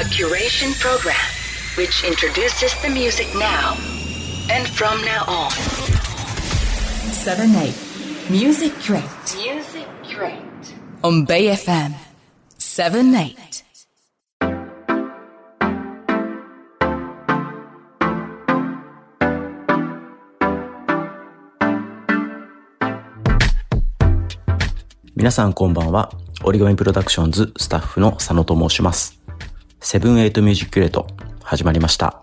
A curation program which introduces the music now and from now on. 7 8 Music Crate Music Crate. on Bay FM 7 8皆さんこんばんは。 origami PRODUCTIONS スタッフの佐野と申します。 Seven Eight Music Crate 始まりました。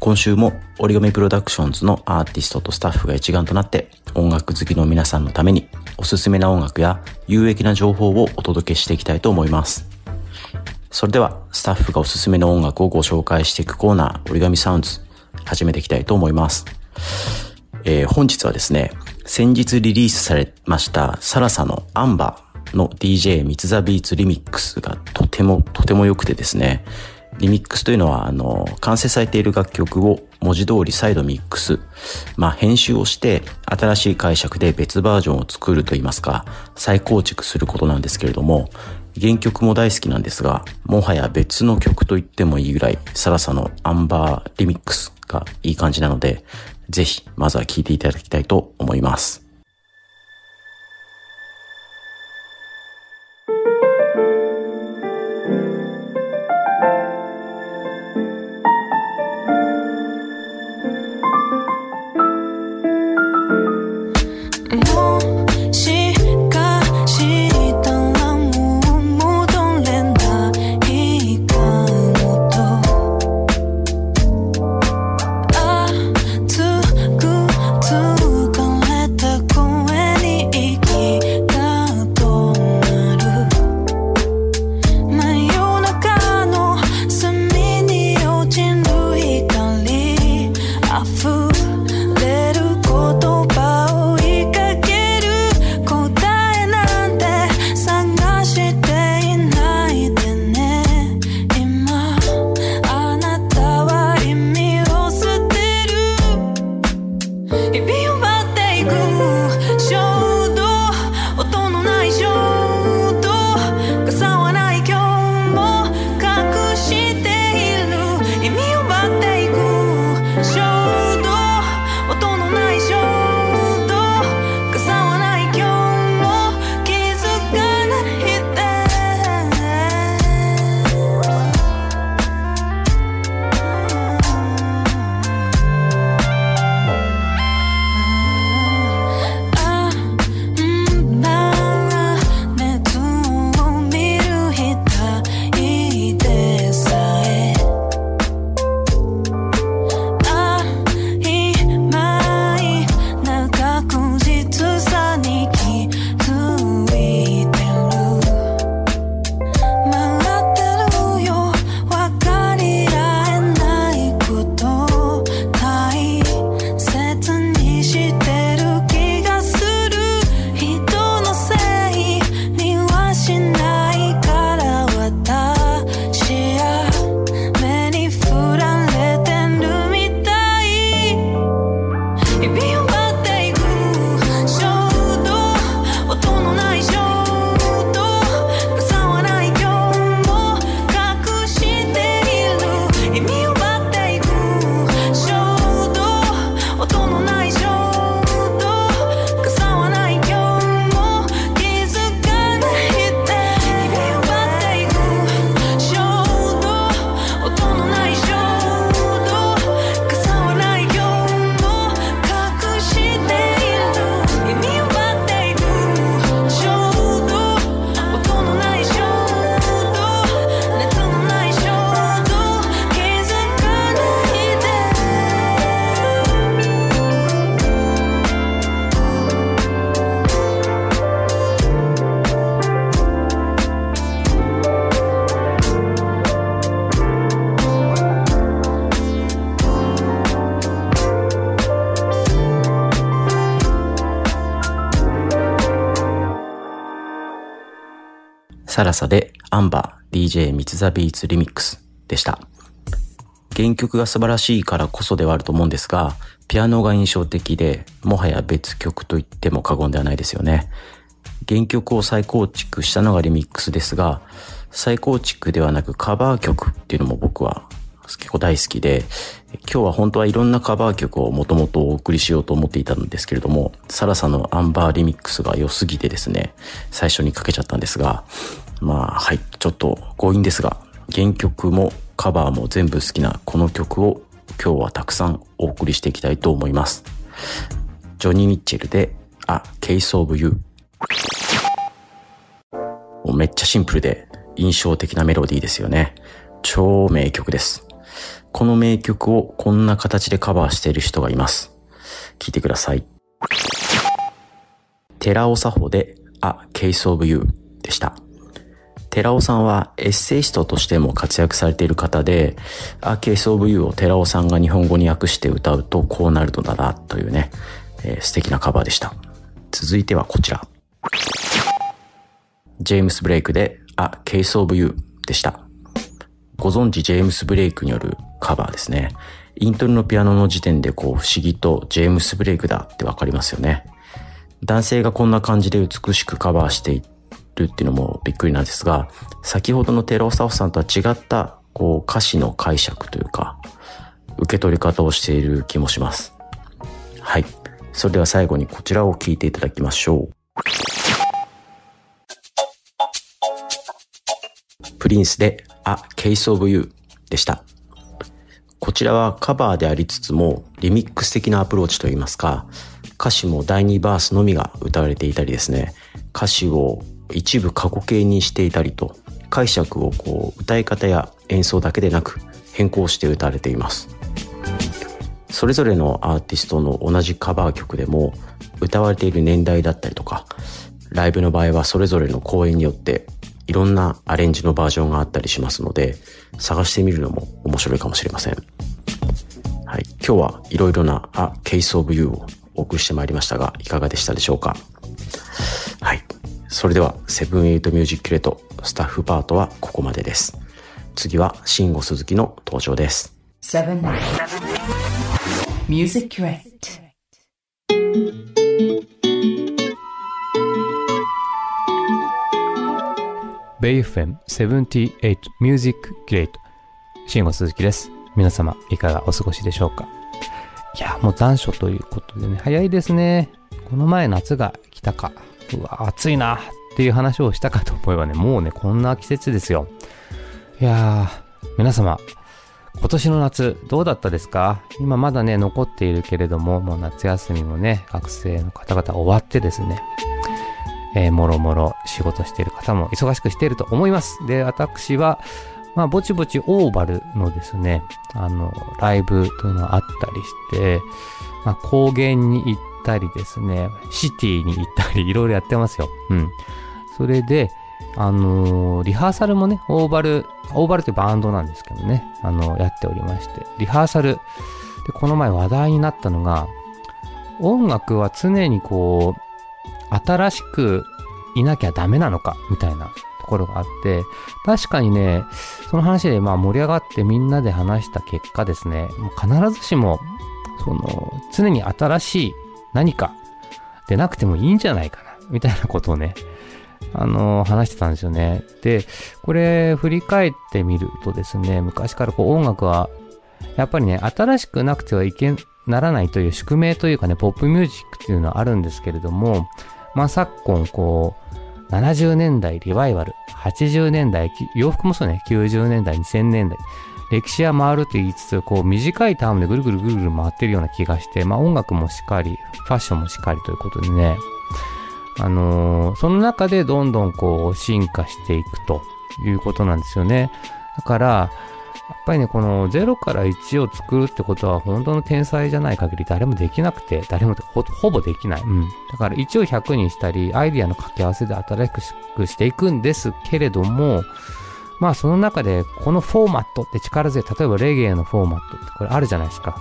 今週も origami PRODUCTIONS のアーティストとスタッフが一丸となって音楽好きの皆さんのためにおすすめな音楽や有益な情報をお届けしていきたいと思います。それではスタッフがおすすめの音楽をご紹介していくコーナー origami Sounds 始めていきたいと思います。えー本日はですね、先日リリースされましたサラサのアンバーの DJ ミツザビーツリミックスがとてもとても良くてですね、リミックスというのはあの、完成されている楽曲を文字通り再度ミックス、まあ編集をして新しい解釈で別バージョンを作るといいますか、再構築することなんですけれども、原曲も大好きなんですが、もはや別の曲と言ってもいいぐらい、サラサのアンバーリミックスがいい感じなので、ぜひ、まずは聴いていただきたいと思います。サラサでアンバー DJ ミツザビーツリミックスでした。原曲が素晴らしいからこそではあると思うんですが、ピアノが印象的で、もはや別曲と言っても過言ではないですよね。原曲を再構築したのがリミックスですが、再構築ではなくカバー曲っていうのも僕は結構大好きで、今日は本当はいろんなカバー曲をもともとお送りしようと思っていたんですけれども、サラサのアンバーリミックスが良すぎてですね、最初にかけちゃったんですが、まあはい、ちょっと強引ですが、原曲もカバーも全部好きなこの曲を今日はたくさんお送りしていきたいと思います。ジョニー・ミッチェルで A Case of You めっちゃシンプルで印象的なメロディーですよね。超名曲です。この名曲をこんな形でカバーしている人がいます。聞いてください。寺尾佐穂で A Case of You でした。寺尾さんはエッセイストとしても活躍されている方で、A Case of You を寺尾さんが日本語に訳して歌うとこうなるのだなというね、えー、素敵なカバーでした。続いてはこちら。ジェームス・ブレイクで A Case of You でした。ご存知ジェームス・ブレイクによるカバーですね。イントロのピアノの時点でこう不思議とジェームス・ブレイクだってわかりますよね。男性がこんな感じで美しくカバーしていてるっていうのもびっくりなんですが、先ほどのテロサフさんとは違ったこう歌詞の解釈というか、受け取り方をしている気もします。はい。それでは最後にこちらを聞いていただきましょう。プリンスで A Case of You でした。こちらはカバーでありつつもリミックス的なアプローチといいますか、歌詞も第2バースのみが歌われていたりですね、歌詞を一部過去形にしていたりと、解釈をこう歌い方や演奏だけでなく変更して歌われています。それぞれのアーティストの同じカバー曲でも歌われている年代だったりとか、ライブの場合はそれぞれの公演によっていろんなアレンジのバージョンがあったりしますので、探してみるのも面白いかもしれません。はい。今日はいろいろな A Case of You をお送りしてまいりましたが、いかがでしたでしょうか？はい。それでは、 Seven Eight Music Crate スタッフパートはここまでです。次は、慎吾鈴木の登場です。Seven, Music Crate BayFM78 Music Grade 慎吾鈴木です。皆様いかがお過ごしでしょうか？いや、もう残暑ということでね、早いですね。この前夏が来たか。うわ、暑いなっていう話をしたかと思えばね、もうね、こんな季節ですよ。いやー、皆様、今年の夏どうだったですか？今まだね、残っているけれども、もう夏休みもね、学生の方々終わってですね、えー、もろもろ仕事している方も忙しくしていると思います。で、私は、まあ、ぼちぼちオーバルのですね、あの、ライブというのがあったりして、まあ、高原に行ったりですね、シティに行ったり、いろいろやってますよ。うん。それで、あのー、リハーサルもね、オーバル、オーバルってバンドなんですけどね、あのー、やっておりまして、リハーサル、で、この前話題になったのが、音楽は常にこう、新しくいなきゃダメなのかみたいなところがあって、確かにね、その話でまあ盛り上がってみんなで話した結果ですね、もう必ずしも、その、常に新しい何かでなくてもいいんじゃないかな、みたいなことをね、あのー、話してたんですよね。で、これ、振り返ってみるとですね、昔からこう音楽は、やっぱりね、新しくなくてはいけならないという宿命というかね、ポップミュージックっていうのはあるんですけれども、まあ、昨今、こう、70年代リバイバル、80年代、洋服もそうね、90年代、2000年代、歴史は回ると言いつつ、こう、短いタームでぐるぐるぐるぐる回ってるような気がして、まあ、音楽もしっかり、ファッションもしっかりということでね、あのー、その中でどんどんこう、進化していくということなんですよね。だから、やっぱりね、この0から1を作るってことは本当の天才じゃない限り誰もできなくて、誰もほほぼできない。うん。だから1を100にしたり、アイディアの掛け合わせで新しくしていくんですけれども、まあその中でこのフォーマットって力強い、例えばレゲエのフォーマットってこれあるじゃないですか。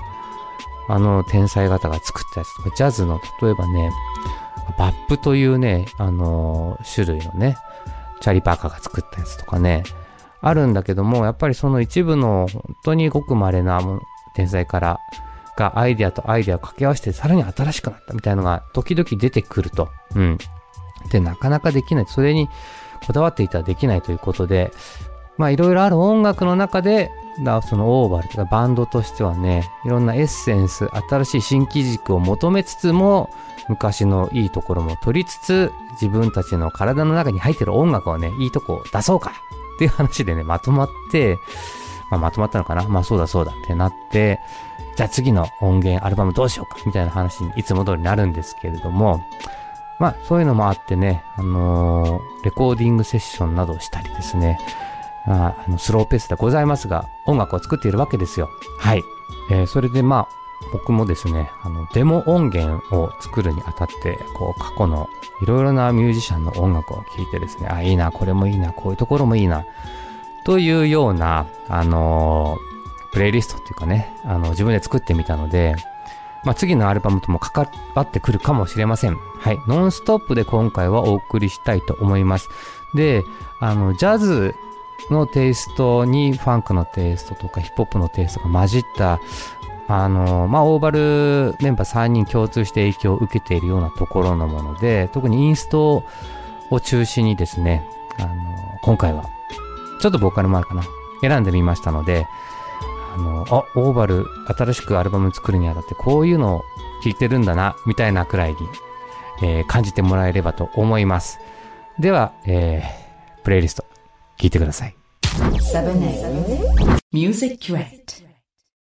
あの天才方が作ったやつとか、ジャズの例えばね、バップというね、あの、種類のね、チャリバカーが作ったやつとかね、あるんだけども、やっぱりその一部の本当にごく稀な天才からがアイデアとアイデアを掛け合わせてさらに新しくなったみたいなのが時々出てくると。うん。で、なかなかできない。それに、こだわっていたらできないということで、まあいろいろある音楽の中で、だそのオーバルとかバンドとしてはね、いろんなエッセンス、新しい新機軸を求めつつも、昔のいいところも取りつつ、自分たちの体の中に入ってる音楽をね、いいとこを出そうかっていう話でね、まとまって、まあ、まとまったのかな？まあそうだそうだってなって、じゃあ次の音源、アルバムどうしようか？みたいな話にいつも通りなるんですけれども、まあそういうのもあってね、あのーレコーディングセッションなどをしたりですね、まあ、あのスローペースでございますが、音楽を作っているわけですよ。はい。えーそれでまあ、僕もですね、あの、デモ音源を作るにあたって、こう、過去のいろいろなミュージシャンの音楽を聴いてですね、あ、いいな、これもいいな、こういうところもいいな、というような、あのープレイリストっていうかね、あの、自分で作ってみたので、まあ、次のアルバムとも関わってくるかもしれません。はい。ノンストップで今回はお送りしたいと思います。で、あの、ジャズのテイストにファンクのテイストとかヒップホップのテイストが混じった、あの、まあ、オーバルメンバー3人共通して影響を受けているようなところのもので、特にインストを中心にですね、あの、今回は、ちょっとボーカルもあるかな、選んでみましたので、あの、あ、オーバル、新しくアルバム作るにあたってこういうのを聴いてるんだな、みたいなくらいに、えー感じてもらえればと思います。では、えー、プレイリスト、聴いてください。7 8 Music Crate.